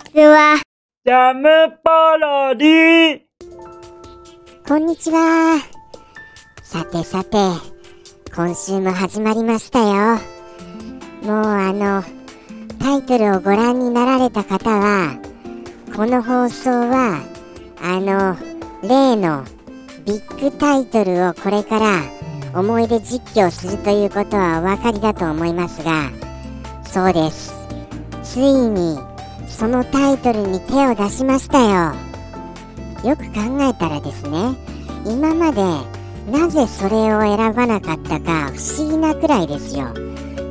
ちは。ジャムパロディこんにちは。さてさて、今週も始まりましたよ。もうあの、タイトルをご覧になられた方は、この放送は、あの、例のビッグタイトルをこれから思い出実況するということはお分かりだと思いますが、そうです。ついに、そのタイトルに手を出しましたよ。よく考えたらですね今までなぜそれを選ばなかったか不思議なくらいですよ。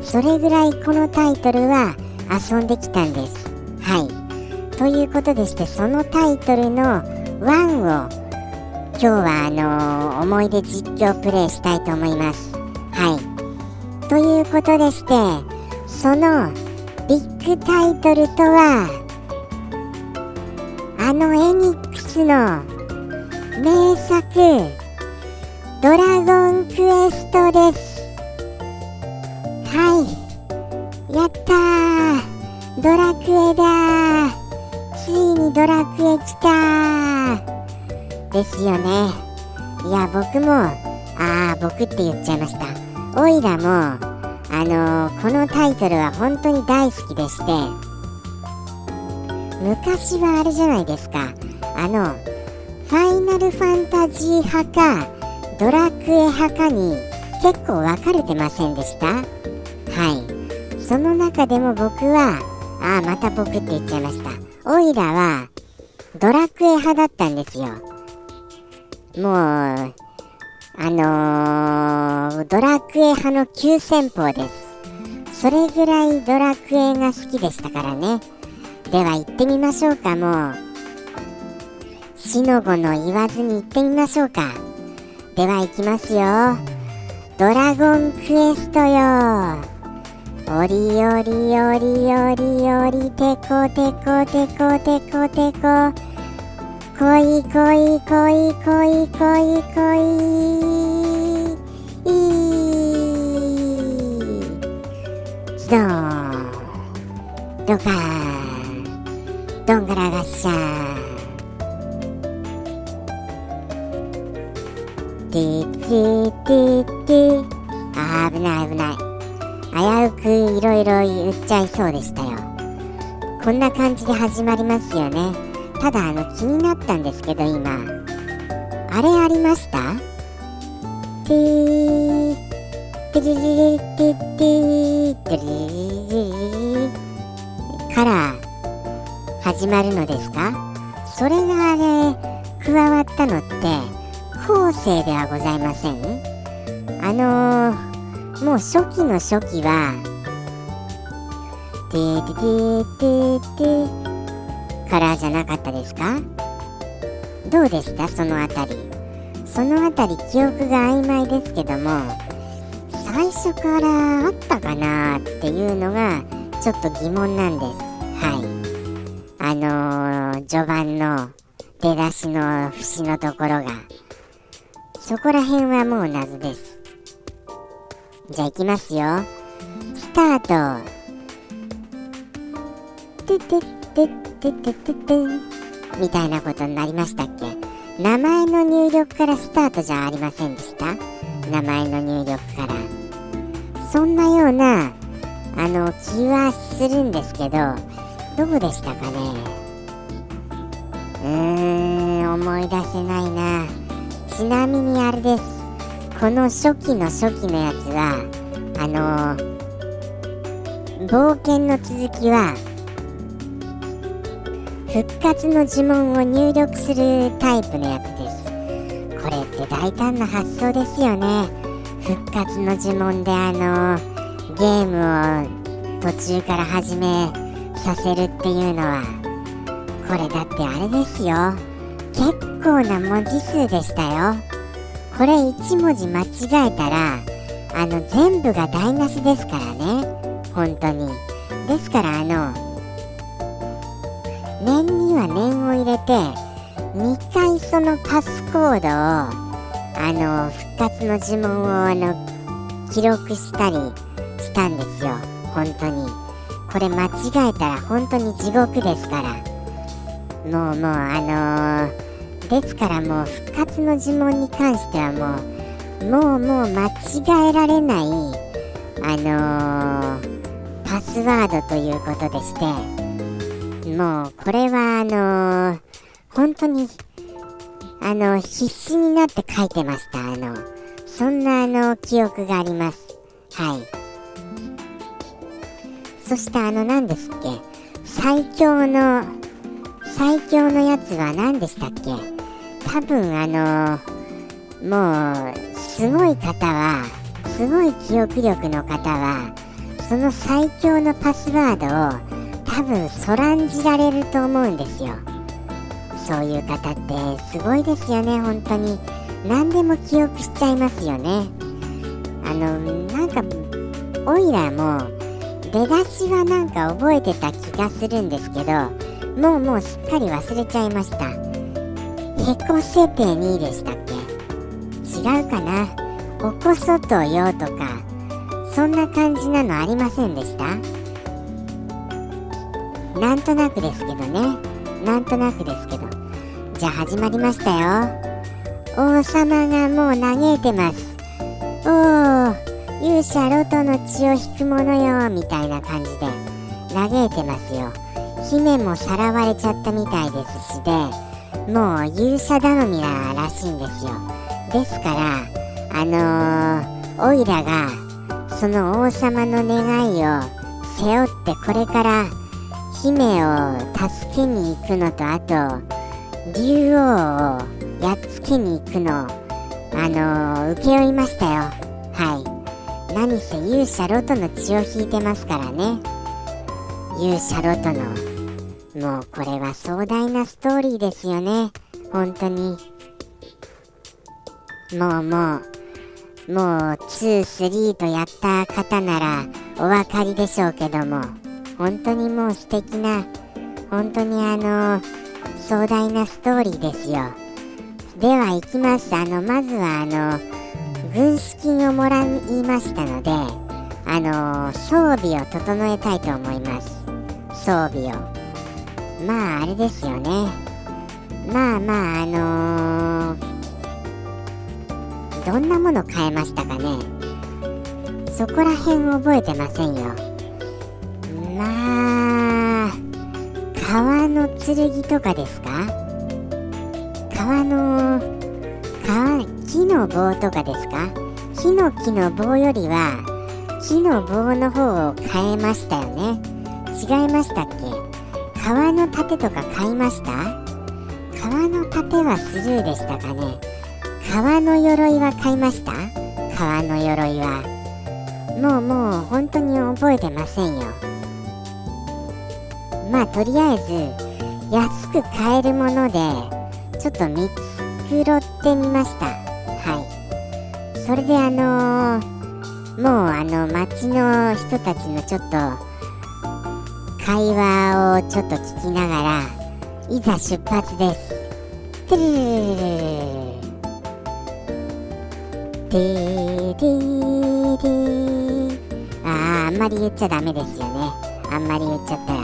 それぐらいこのタイトルは遊んできたんです。はい。ということでしてそのタイトルの1を今日はあのー思い出実況プレイしたいと思います。はい。ということでしてそのビッグタイトルとはあのエニックスの。名作「ドラゴンクエスト」です。はい。やったー。ドラクエだー。ついにドラクエ来たー。ですよね。いや僕もああ僕って言っちゃいました。オイラもあのーこのタイトルは本当に大好きでして。昔はあれじゃないですか。あのファイナルファンタジー派かドラクエ派かに結構分かれてませんでした？はい。その中でも僕はああまた僕って言っちゃいました。オイラはドラクエ派だったんですよ。もうあのードラクエ派の急先鋒です。それぐらいドラクエが好きでしたからね。では行ってみましょうかもう。しのごの言わずに行ってみましょうか。では行きますよ。ドラゴンクエストよ。おりおりおりおりおりてこてこてこてこてこ。こいこいこいこいこいこい。いドーン。ドカーどんがらがっしゃー。ティティティティあー危ない危ない。危うくいろいろ言っちゃいそうでしたよ。こんな感じで始まりますよね。ただあの気になったんですけど今。あれありました？ティーテリリリティティテリリリリから始まるのですか？それがあれ加わったのって後世ではございません？あのー、もう初期の初期はティティティティからじゃなかったですかどうでしたそのあたりそのあたり記憶が曖昧ですけども最初からあったかなっていうのがちょっと疑問なんですはいあのー、序盤の出だしの節のところがそこら辺はもう謎です。じゃあ行きますよ。スタート。てててててててみたいなことになりましたっけ？名前の入力からスタートじゃありませんでした？名前の入力から。そんなようなあの気はするんですけどどうでしたかね？うーん思い出せないな。ちなみにあれです。この初期の初期のやつはあの冒険の続きは復活の呪文を入力するタイプのやつです。これって大胆な発想ですよね。復活の呪文であのゲームを途中から始めさせるっていうのはこれだってあれですよ。結構な文字数でしたよ。これ1文字間違えたらあの全部が台無しですからね。本当に。ですからあの念には念を入れて2回そのパスコードをあの復活の呪文をあの記録したりしたんですよ。本当に。これ間違えたら本当に地獄ですから。もうもうあのー、ですからもう復活の呪文に関してはもうもうもう間違えられないあのー、パスワードということでしてもうこれはあのー、本当にあの必死になって書いてました。あのそんなあの記憶があります。はい。そしてあの何ですっけ？最強の最強のやつは何でしたっけ？多分あのもうすごい方はすごい記憶力の方はその最強のパスワードを多分そらんじられると思うんですよ。そういう方ってすごいですよね本当に。何でも記憶しちゃいますよね。あのなんかオイラも出だしはなんか覚えてた気がするんですけどもうもうすっかり忘れちゃいました。へこせてにでしたっけ？違うかな？おこそとよとかそんな感じなのありませんでした？なんとなくですけどね。なんとなくですけど。じゃあ始まりましたよ。王様がもう嘆いてます。おお勇者ロトの血を引くものよみたいな感じで嘆いてますよ。姫もさらわれちゃったみたいですしでもう勇者頼みならしいんですよ。ですからあのー、オイラがその王様の願いを背負ってこれから姫を助けに行くのとあと竜王をやっつけに行くのあのー、請け負いましたよ。何せ勇者ロトの血を引いてますからね。勇者ロトのもうこれは壮大なストーリーですよね。本当に。もうもうもう23とやった方ならお分かりでしょうけども。本当にもう素敵な本当にあの壮大なストーリーですよ。では行きます。あのまずはあの軍資金をもらいましたのであの装備を整えたいと思います。装備を。まああれですよね。まあまああのー、どんなもの買えましたかね。そこら辺覚えてませんよ。まあ川の剣とかですか？川の川木の棒とかですか？ヒノキの棒よりは木の棒の方を変えましたよね。違いましたっけ？革の盾とか買いました？革の盾はスルーでしたかね？革の鎧は買いました？革の鎧は。もうもう本当に覚えてませんよ。まあとりあえず安く買えるものでちょっと見繕ってみました。はい。それであのー、もうあの街の人たちのちょっと会話をちょっと聞きながらいざ出発です。てるるるるるああんまり言っちゃダメですよね。あんまり言っちゃったら。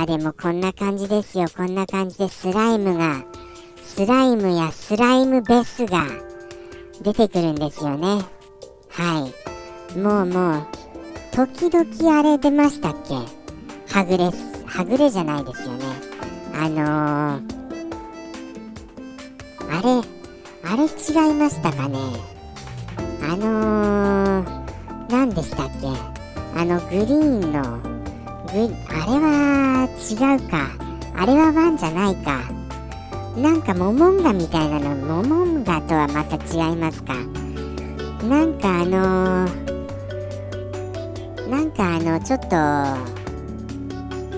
あーでもこんな感じですよ。こんな感じでスライムがスライムやスライムベスが出てくるんですよね。はい。もうもう時々あれ出ましたっけ？はぐれはぐれじゃないですよね。あのー、あれあれ違いましたかね？あのー、何でしたっけ？あのグリーンのグあれは違うか。あれはワンじゃないか。なんかモモンガみたいなのモモンガとはまた違いますか？なんかあのー、なんかあのちょっと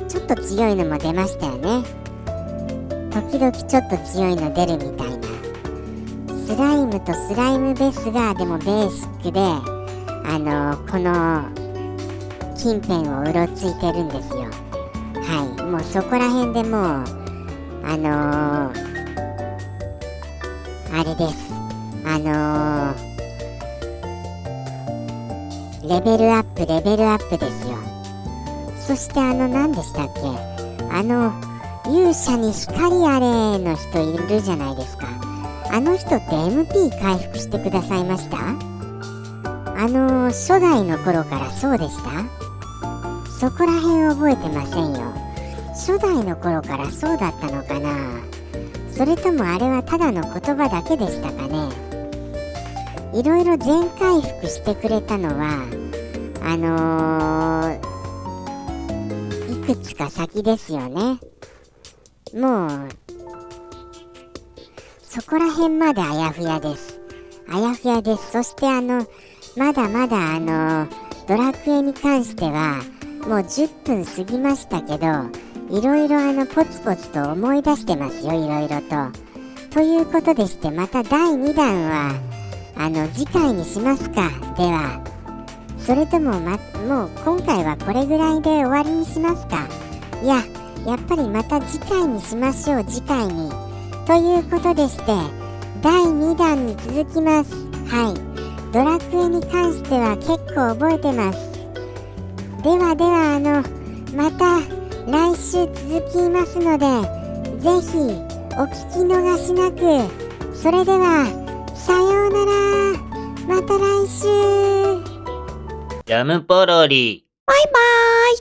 ちょっと強いのも出ましたよね。時々ちょっと強いの出るみたいな。スライムとスライムベースがでもベーシックであのー、この近辺をうろついてるんですよ。はい。もうそこら辺でもうあのー、あれです。あのー、レベルアップレベルアップですよ。そしてあの何でしたっけ？あの勇者に光あれの人いるじゃないですか。あの人って MP 回復してくださいました？あの初代の頃からそうでした？そこら辺覚えてませんよ。初代の頃からそうだったのかな？それともあれはただの言葉だけでしたかね。いろいろ全回復してくれたのはあのー、いくつか先ですよね。もうそこら辺まであやふやです。あやふやです。そしてあのまだまだあのドラクエに関してはもう10分過ぎましたけどいろいろあのポツポツと思い出してますよいろいろと。ということでしてまた第2弾はあの次回にしますか。ではそれとも、ま、もう今回はこれぐらいで終わりにしますか。いややっぱりまた次回にしましょう次回に。ということでして第2弾に続きます。はい。ドラクエに関しては結構覚えてます。ではではあのまた来週続きますのでぜひお聞き逃しなく。それではさようなら。また来週。ジャムポロリ。バイバーイ